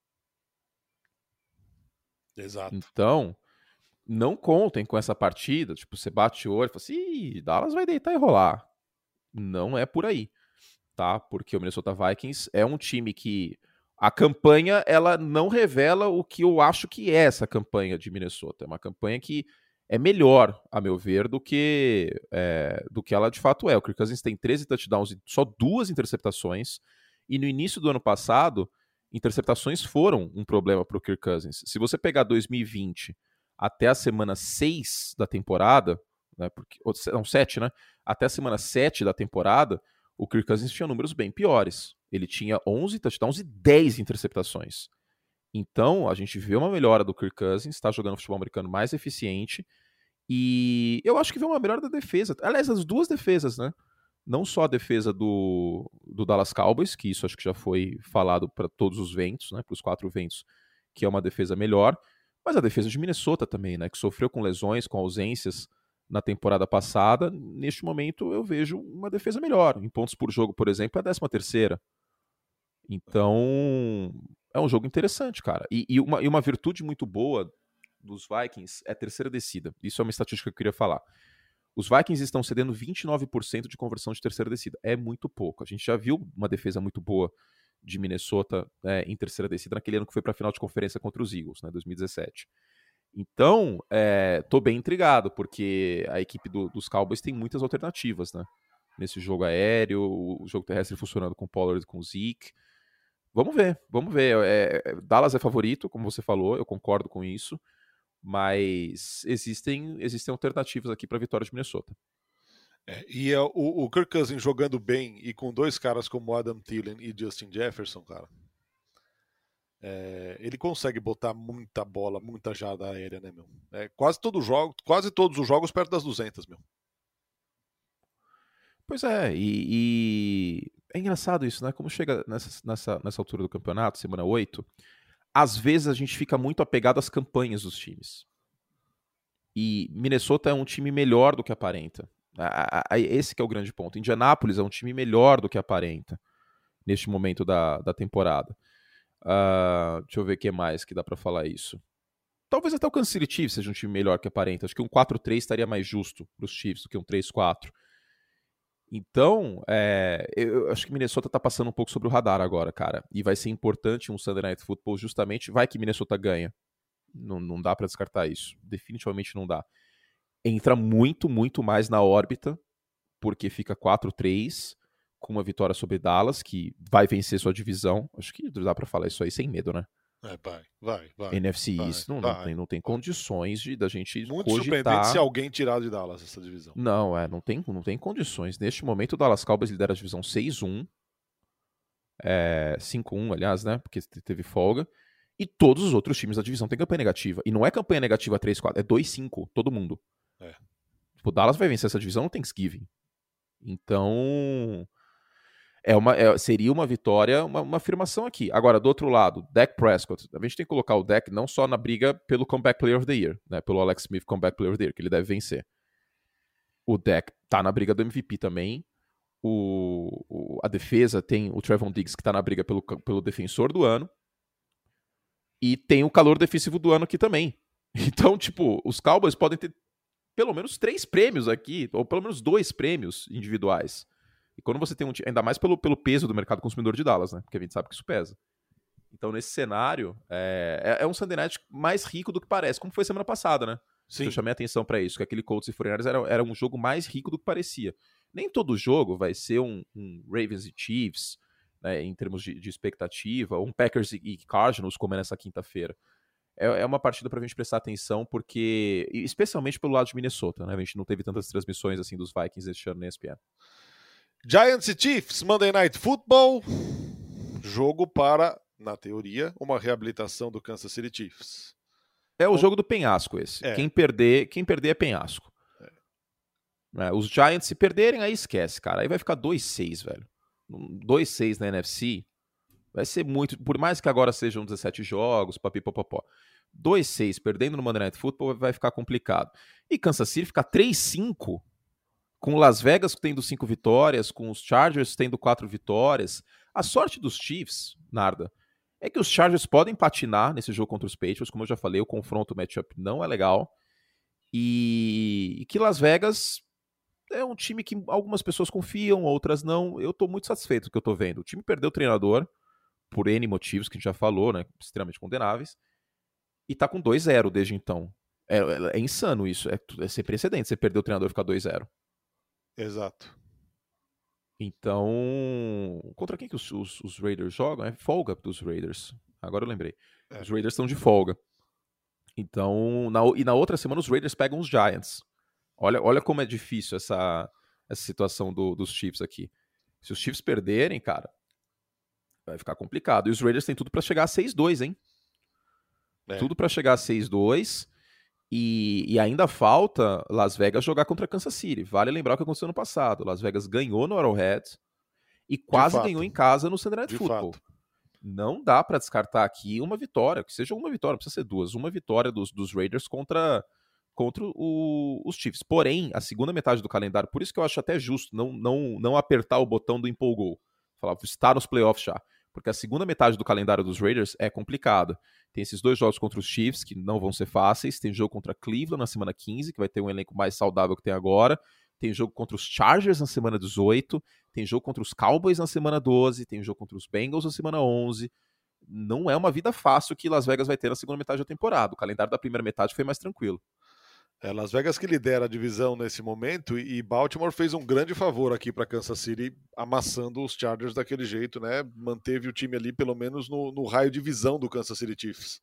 Exato. Então, não contem com essa partida. Tipo, você bate o olho e fala assim, Dallas vai deitar e rolar. Não é por aí, tá? Porque o Minnesota Vikings é um time que a campanha ela não revela o que eu acho que é essa campanha de Minnesota. É uma campanha que é melhor, a meu ver, do que é, do que ela de fato é. O Kirk Cousins tem 13 touchdowns e só duas interceptações. E no início do ano passado, interceptações foram um problema para o Kirk Cousins. Se você pegar 2020 até a semana 6 da temporada, né, porque, não, 7, né? Até a semana 7 da temporada, o Kirk Cousins tinha números bem piores. Ele tinha 11 touchdowns e 10 interceptações. Então, a gente vê uma melhora do Kirk Cousins, está jogando futebol americano mais eficiente. E eu acho que vê uma melhora da defesa. Aliás, as duas defesas, né? Não só a defesa do, do Dallas Cowboys, que isso acho que já foi falado para todos os ventos, né? Para os quatro ventos, que é uma defesa melhor. Mas a defesa de Minnesota também, né? Que sofreu com lesões, com ausências na temporada passada. Neste momento, eu vejo uma defesa melhor. Em pontos por jogo, por exemplo, é a décima terceira. Então, é um jogo interessante, cara. E, e, uma, e uma virtude muito boa dos Vikings é a terceira descida. Isso é uma estatística que eu queria falar. Os Vikings estão cedendo 29% de conversão de terceira descida. É muito pouco. A gente já viu uma defesa muito boa de Minnesota é, em terceira descida naquele ano que foi para a final de conferência contra os Eagles, né, 2017. Então, é, tô bem intrigado, porque a equipe do, dos Cowboys tem muitas alternativas, né? Nesse jogo aéreo, o jogo terrestre funcionando com Pollard e com Zeke. Vamos ver, vamos ver. É, é, Dallas é favorito, como você falou, eu concordo com isso, mas existem, existem alternativas aqui para a vitória de Minnesota. É, e é, o, o Kirk Cousins jogando bem e com dois caras como Adam Thielen e Justin Jefferson, cara, é, ele consegue botar muita bola, muita jada aérea, né, meu? É, quase, todo jogo, quase todos os jogos perto das 200, meu. Pois é, e, e, é engraçado isso, né? Como chega nessa, nessa, nessa altura do campeonato, semana 8, às vezes a gente fica muito apegado às campanhas dos times. E Minnesota é um time melhor do que aparenta. Esse que é o grande ponto. Indianápolis é um time melhor do que aparenta neste momento da, da temporada. Uh, deixa eu ver o que mais que dá para falar isso. Talvez até o Kansas City Chiefs seja um time melhor que aparenta. Acho que um 4-3 estaria mais justo para os Chiefs do que um 3-4. Então, é, eu acho que Minnesota tá passando um pouco sobre o radar agora, cara. E vai ser importante um Sunday Night Football justamente. Vai que Minnesota ganha. Não, não dá para descartar isso. Definitivamente não dá. Entra muito, muito mais na órbita, porque fica 4-3, com uma vitória sobre Dallas, que vai vencer sua divisão. Acho que dá para falar isso aí sem medo, né? É, vai, vai, vai. NFC vai, East não, vai, não, tem, não tem condições de da gente Muito cogitar... surpreendente se alguém tirar de Dallas essa divisão. Não, é, não tem, não tem condições. Neste momento o Dallas Cowboys lidera a divisão 6-1. É, 5-1, aliás, né? Porque teve folga. E todos os outros times da divisão têm campanha negativa. E não é campanha negativa 3-4, é 2-5, todo mundo. É. Tipo, o Dallas vai vencer essa divisão no Thanksgiving. Então, é uma, é, seria uma vitória, uma, uma, afirmação aqui. Agora, do outro lado, Dak Prescott. A gente tem que colocar o Dak não só na briga pelo Comeback Player of the Year, né, pelo Alex Smith Comeback Player of the Year, que ele deve vencer. O Dak tá na briga do MVP também. O, o, a defesa tem o Trevon Diggs, que tá na briga pelo, pelo defensor do ano. E tem o calor defensivo do ano aqui também. *laughs* Então, tipo, os Cowboys podem ter pelo menos três prêmios aqui, ou pelo menos dois prêmios individuais. E quando você tem um ainda mais pelo, pelo peso do mercado consumidor de Dallas, né? Porque a gente sabe que isso pesa. Então, nesse cenário, é, é, é um Sunday Night mais rico do que parece, como foi semana passada, né? Sim. Eu chamei atenção para isso, que aquele Colts e 49ers era, era um jogo mais rico do que parecia. Nem todo jogo vai ser um, um Ravens e Chiefs, né, em termos de, de, expectativa, um Packers e Cardinals como é nessa quinta-feira. É, é, uma partida para a gente prestar atenção, porque, especialmente pelo lado de Minnesota, né, a gente não teve tantas transmissões assim dos Vikings este ano na ESPN. Giants e Chiefs, Monday Night Football, jogo para, na teoria, uma reabilitação do Kansas City Chiefs. É o jogo do penhasco esse. É. Quem perder, quem perder é penhasco. É. É, os Giants se perderem, aí esquece, cara. Aí vai ficar 2-6, velho. 2-6 na NFC, vai ser muito. Por mais que agora sejam 17 jogos, papipopopó. 2-6 perdendo no Monday Night Football vai ficar complicado. E Kansas City ficar 3-5 com Las Vegas tendo 5 vitórias, com os Chargers tendo 4 vitórias. A sorte dos Chiefs, Narda, é que os Chargers podem patinar nesse jogo contra os Patriots. Como eu já falei, o confronto, o matchup não é legal. E, e que Las Vegas é um time que algumas pessoas confiam, outras não. Eu estou muito satisfeito com o que eu estou vendo. O time perdeu o treinador por N motivos que a gente já falou, né? Extremamente condenáveis. E tá com 2-0 desde então. É, é, é, insano isso. É, é sem precedente você perder o treinador e ficar 2-0. Exato. Então. Contra quem que os, os, os, Raiders jogam? É folga dos Raiders. Agora eu lembrei. É. Os Raiders estão de folga. Então. Na, e na outra semana os Raiders pegam os Giants. Olha, olha como é difícil essa, essa situação do, dos Chiefs aqui. Se os Chiefs perderem, cara, vai ficar complicado. E os Raiders têm tudo para chegar a 6-2, hein? É. Tudo para chegar a 6-2. E, e, ainda falta Las Vegas jogar contra Kansas City. Vale lembrar o que aconteceu no passado. Las Vegas ganhou no Arrowhead e quase ganhou em casa no Sunday Night Football. Fato. Não dá para descartar aqui uma vitória, que seja uma vitória, precisa ser duas. Uma vitória dos, dos Raiders contra contra o, os Chiefs. Porém, a segunda metade do calendário, por isso que eu acho até justo não, não, não apertar o botão do empolgou. Falar, está nos playoffs já. Porque a segunda metade do calendário dos Raiders é complicada. Tem esses dois jogos contra os Chiefs, que não vão ser fáceis. Tem jogo contra Cleveland na semana 15, que vai ter um elenco mais saudável que tem agora. Tem jogo contra os Chargers na semana 18. Tem jogo contra os Cowboys na semana 12. Tem jogo contra os Bengals na semana 11. Não é uma vida fácil que Las Vegas vai ter na segunda metade da temporada. O calendário da primeira metade foi mais tranquilo. É Las Vegas que lidera a divisão nesse momento e Baltimore fez um grande favor aqui para Kansas City, amassando os Chargers daquele jeito, né? Manteve o time ali pelo menos no, no raio de visão do Kansas City Chiefs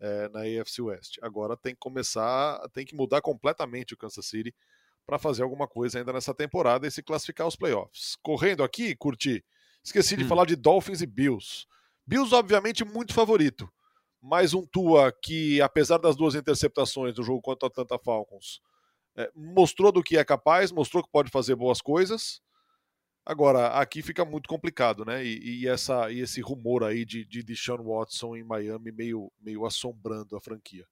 é, na AFC West. Agora tem que começar, tem que mudar completamente o Kansas City para fazer alguma coisa ainda nessa temporada e se classificar aos playoffs. Correndo aqui, curti. Esqueci de hum. falar de Dolphins e Bills. Bills, obviamente, muito favorito mais um Tua que, apesar das duas interceptações do jogo contra a Atlanta Falcons, é, mostrou do que é capaz, mostrou que pode fazer boas coisas. Agora, aqui fica muito complicado, né? E, e essa, e esse rumor aí de, de Deshaun Watson em Miami meio, meio assombrando a franquia.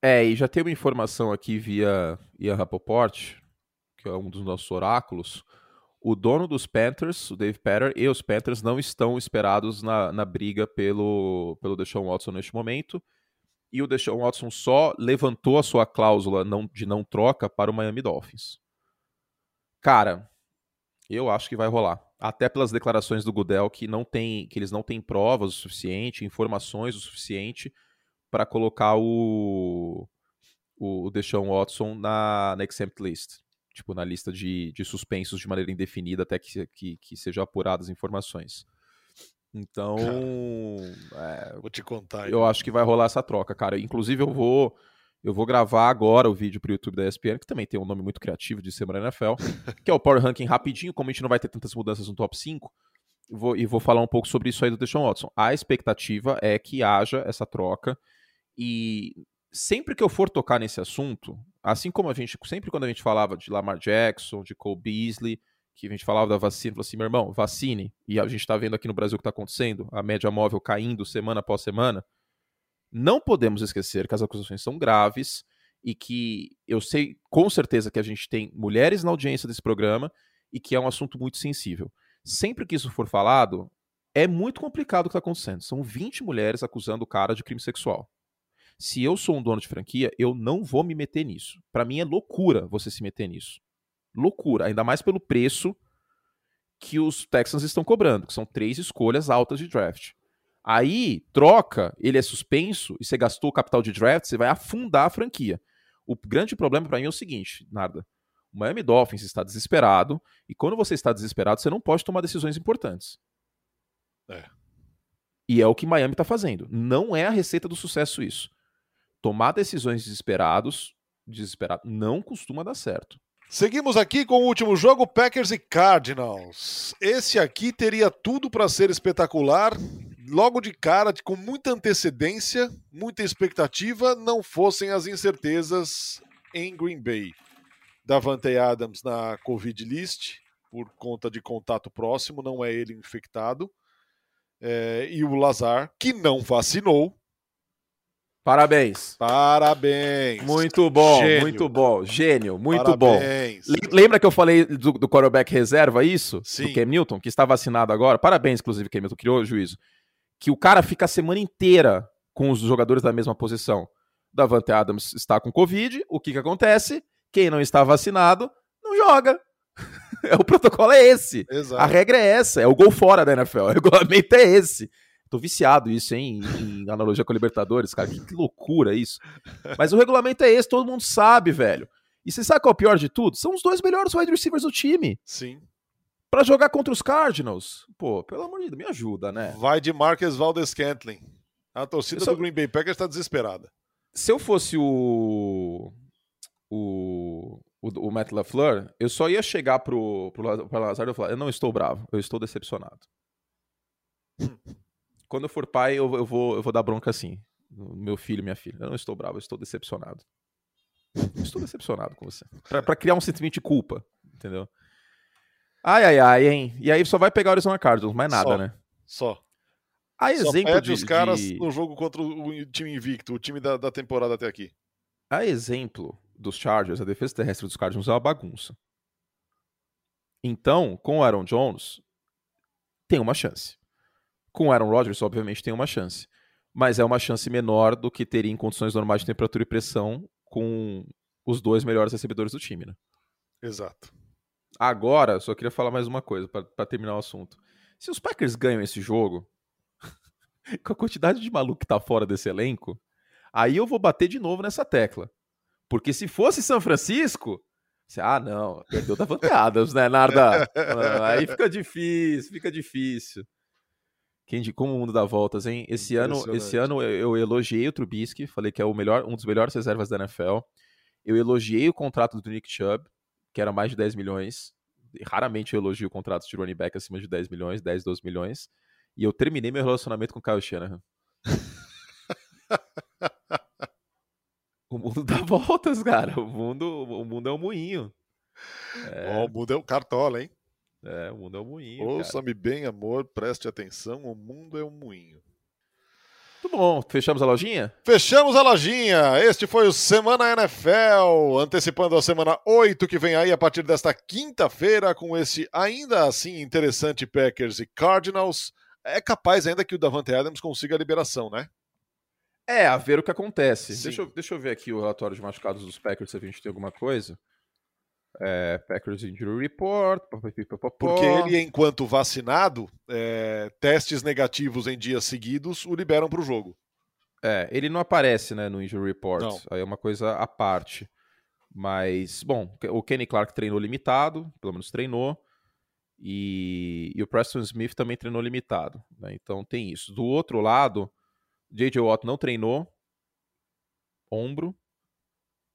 É, e já tem uma informação aqui via Ian Rapoport, que é um dos nossos oráculos, o dono dos Panthers, o Dave Petter, e os Panthers não estão esperados na, na briga pelo, pelo Deshaun Watson neste momento. E o Deshaun Watson só levantou a sua cláusula não, de não troca para o Miami Dolphins. Cara, eu acho que vai rolar. Até pelas declarações do Goodell que não tem, que eles não têm provas o suficiente, informações o suficiente para colocar o, o Deshaun Watson na, na exempt list tipo, na lista de, de suspensos de maneira indefinida até que, que, que sejam apuradas informações. Então, cara, é, vou te contar. Eu acho que vai rolar essa troca, cara. Inclusive, eu vou eu vou gravar agora o vídeo para o YouTube da ESPN, que também tem um nome muito criativo de Semana NFL, *laughs* que é o Power Ranking rapidinho, como a gente não vai ter tantas mudanças no top 5, vou, e vou falar um pouco sobre isso aí do Deshaun Watson. A expectativa é que haja essa troca e sempre que eu for tocar nesse assunto, Assim como a gente, sempre quando a gente falava de Lamar Jackson, de Cole Beasley, que a gente falava da vacina, falou assim, meu irmão, vacine, e a gente está vendo aqui no Brasil o que está acontecendo, a média móvel caindo semana após semana, não podemos esquecer que as acusações são graves e que eu sei com certeza que a gente tem mulheres na audiência desse programa e que é um assunto muito sensível. Sempre que isso for falado, é muito complicado o que está acontecendo. São 20 mulheres acusando o cara de crime sexual. Se eu sou um dono de franquia, eu não vou me meter nisso. Para mim é loucura você se meter nisso. Loucura, ainda mais pelo preço que os Texans estão cobrando, que são três escolhas altas de draft. Aí, troca, ele é suspenso e você gastou o capital de draft, você vai afundar a franquia. O grande problema para mim é o seguinte, Narda. O Miami Dolphins está desesperado e quando você está desesperado, você não pode tomar decisões importantes. É. E é o que Miami tá fazendo. Não é a receita do sucesso isso. Tomar decisões desesperados, desesperado, não costuma dar certo. Seguimos aqui com o último jogo, Packers e Cardinals. Esse aqui teria tudo para ser espetacular, logo de cara, com muita antecedência, muita expectativa, não fossem as incertezas em Green Bay. Davante Adams na Covid list, por conta de contato próximo, não é ele infectado. É, e o Lazar, que não vacinou. Parabéns. Parabéns. Muito bom, Gênio. muito bom. Gênio, muito Parabéns. bom. Le- Lembra que eu falei do, do quarterback reserva, isso? Sim. Do Cam que está vacinado agora. Parabéns, inclusive, Cam Newton, criou o juízo. Que o cara fica a semana inteira com os jogadores da mesma posição. Davante Adams está com Covid, o que que acontece? Quem não está vacinado, não joga. *laughs* É, o protocolo é esse. A Exato. regra é essa, é o gol fora da NFL. O regulamento é esse. Tô viciado isso, hein? Em, em analogia com a Libertadores, cara. Que, que loucura isso. Mas o regulamento é esse, todo mundo sabe, velho. E você sabe qual é o pior de tudo? São os dois melhores wide receivers do time. Sim. Pra jogar contra os Cardinals. Pô, pelo amor de Deus, me ajuda, né? Vai de Marcus Valdez Scantling. A torcida só- do Green Bay Packers está desesperada. Se eu fosse o. O. O, o Matt LaFleur, eu só ia chegar pro, pro, pro Lazard e falar: Eu não estou bravo, eu estou decepcionado. *laughs* Quando eu for pai, eu, eu vou, eu vou dar bronca assim. Meu filho, minha filha. Eu não estou bravo, eu estou decepcionado. Eu estou decepcionado com você. Pra, pra criar um sentimento de culpa, entendeu? Ai, ai, ai, hein? E aí só vai pegar o Arizona Cardinals, mais nada, Só. né? Só. A Só exemplo perde de, os caras de- no jogo contra o time invicto, o time da, da temporada até aqui. A exemplo dos Chargers, a defesa terrestre dos Cardinals é uma bagunça. Então, com o Aaron Jones, tem uma chance. Com Aaron Rodgers, obviamente, tem uma chance. Mas é uma chance menor do que teria em condições normais de temperatura e pressão com os dois melhores recebedores do time, né? Exato. Agora, só queria falar mais uma coisa para terminar o assunto. Se os Packers ganham esse jogo, *laughs* com a quantidade de maluco que tá fora desse elenco, aí eu vou bater de novo nessa tecla. Porque se fosse São Francisco, você, ah, não, perdeu da Adams, né, Narda? *laughs* Aí fica difícil, fica difícil. Quem de como o mundo dá voltas, hein? Esse ano, esse ano eu, eu elogiei o Trubisky, falei que é o melhor, um dos melhores reservas da NFL. Eu elogiei o contrato do Nick Chubb, que era mais de 10 milhões. Raramente eu elogio contratos de running back acima de 10 milhões, 10, 12 milhões. E eu terminei meu relacionamento com o Kyle Shanahan. *laughs* o mundo dá voltas, cara. O mundo, o mundo é um moinho. Ó, o mundo é o cartola, hein? É, o mundo é um moinho. Ouça-me bem, amor, preste atenção, o mundo é um moinho. Muito bom. Fechamos a lojinha? Fechamos a lojinha. Este foi o Semana NFL, antecipando a semana 8 que vem aí a partir desta quinta-feira com esse ainda assim interessante Packers e Cardinals. É capaz ainda que o Davante Adams consiga a liberação, né? É, a ver o que acontece. Sim. Deixa eu, deixa eu ver aqui o relatório de machucados dos Packers, se a gente tem alguma coisa. É, Packers Injury Report. Porque ele, enquanto vacinado, é, testes negativos em dias seguidos o liberam para o jogo. É, ele não aparece, né, no Injury Report. Não. Aí é uma coisa à parte. Mas, bom, o Kenny Clark treinou limitado, pelo menos treinou. E, e o Preston Smith também treinou limitado. né? Então tem isso. Do outro lado, J.J. Watt não treinou. Ombro.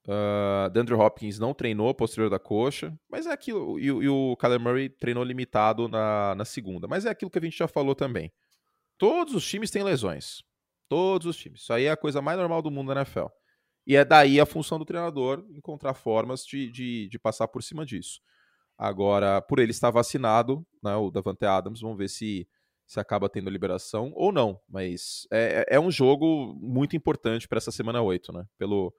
Uh, Dandre Hopkins não treinou posterior da coxa. Mas é aquilo. E, o- e o Kyler Murray treinou limitado na, na segunda. Mas é aquilo que a gente já falou também. Todos os times têm lesões. Todos os times. Isso aí é a coisa mais normal do mundo da NFL. E é daí a função do treinador encontrar formas de, de, de passar por cima disso. Agora, por ele estar vacinado, né, o Davante Adams, vamos ver se, se acaba tendo liberação ou não. Mas é, é um jogo muito importante para essa semana 8, né? Pelo,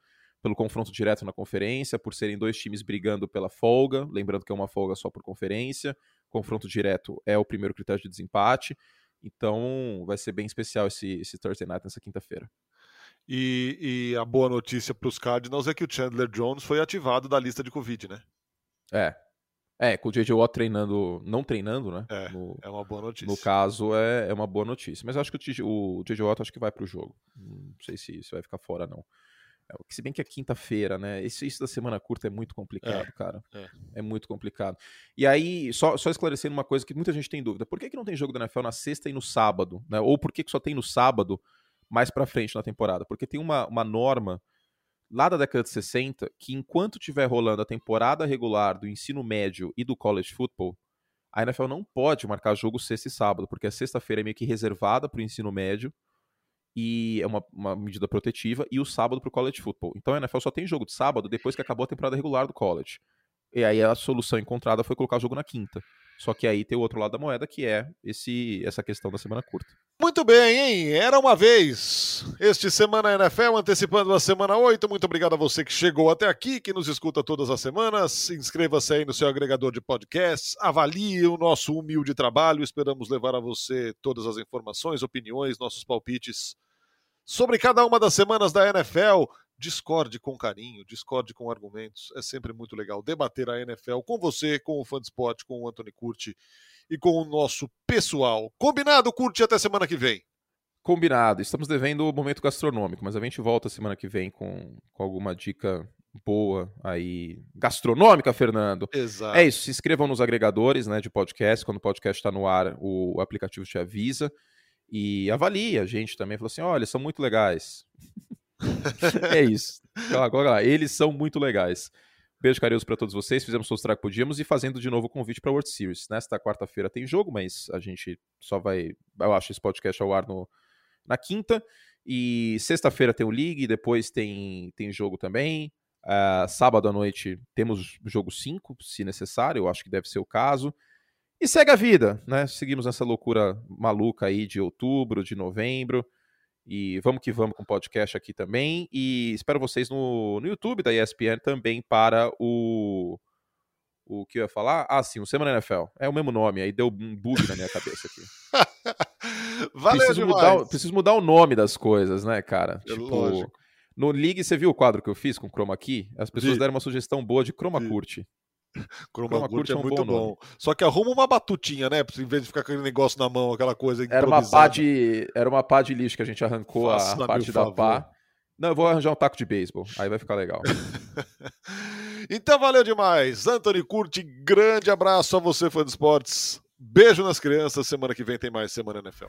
pelo confronto direto na conferência, por serem dois times brigando pela folga, lembrando que é uma folga só por conferência. Confronto direto é o primeiro critério de desempate. Então vai ser bem especial esse, esse Thursday Night nessa quinta-feira. E, e a boa notícia para os Cardinals é que o Chandler Jones foi ativado da lista de Covid, né? É. É, com o J.J. Watt treinando, não treinando, né? É, no, É uma boa notícia. no caso, é, é uma boa notícia. Mas eu acho que o J.J. o. Watt acho que vai pro jogo. Não sei se, se vai ficar fora, não. Se bem que é quinta-feira, né? Isso, isso da semana curta é muito complicado, é, cara. É. é. muito complicado. E aí, só, só esclarecendo uma coisa que muita gente tem dúvida: por que, que não tem jogo da NFL na sexta e no sábado? Né? Ou por que, que só tem no sábado mais pra frente na temporada? Porque tem uma, uma norma lá da década de 60 que enquanto tiver rolando a temporada regular do ensino médio e do college football, a NFL não pode marcar jogo sexta e sábado, porque a sexta-feira é meio que reservada para o ensino médio e é uma, uma medida protetiva, e o sábado para o college football. Então a NFL só tem jogo de sábado depois que acabou a temporada regular do college. E aí a solução encontrada foi colocar o jogo na quinta. Só que aí tem o outro lado da moeda, que é esse, essa questão da semana curta. Muito bem, hein? Era uma vez. Este Semana NFL, antecipando a semana 8. Muito obrigado a você que chegou até aqui, que nos escuta todas as semanas. Inscreva-se aí no seu agregador de podcasts. Avalie o nosso humilde trabalho. Esperamos levar a você todas as informações, opiniões, nossos palpites sobre cada uma das semanas da NFL. Discorde com carinho, discorde com argumentos. É sempre muito legal debater a NFL com você, com o fã de esporte, com o Anthony Curti e com o nosso pessoal. Combinado, Curti? Até semana que vem. Combinado. Estamos devendo o momento gastronômico, mas a gente volta semana que vem com, com alguma dica boa aí gastronômica, Fernando. Exato. É isso. Se inscrevam nos agregadores né, de podcast. Quando o podcast está no ar, o aplicativo te avisa. E avalie a gente também. Falou assim: olha, são muito legais. *laughs* *laughs* é isso. Então, agora lá, eles são muito legais. Beijo carinhoso para todos vocês. Fizemos o que podíamos e fazendo de novo o convite para World Series. Nesta quarta-feira tem jogo, mas a gente só vai. Eu acho esse podcast ao ar no, na quinta. E sexta-feira tem o League, depois tem, tem jogo também. Uh, sábado à noite temos jogo 5, se necessário, eu acho que deve ser o caso. E segue a vida, né? Seguimos nessa loucura maluca aí de outubro, de novembro. E vamos que vamos com o podcast aqui também. E espero vocês no, no YouTube da ESPN também para o. O que eu ia falar? Ah, sim, o Semana NFL. É o mesmo nome, aí deu um bug na minha cabeça aqui. *laughs* Valeu preciso demais. Mudar, preciso mudar o nome das coisas, né, cara? É tipo, lógico. no League, você viu o quadro que eu fiz com Chroma Key? As pessoas deram uma sugestão boa de Chroma Curte. Chroma Curte é, é muito bom. bom. Só que arruma uma batutinha, né? Em vez de ficar com aquele negócio na mão, aquela coisa Era uma pá de, era uma pá de lixo que a gente arrancou Faça a parte da pá. Não, eu vou arranjar um taco de beisebol. Aí vai ficar legal. *laughs* então valeu demais. Anthony Curte, grande abraço a você, fã de esportes. Beijo nas crianças. Semana que vem tem mais Semana NFL.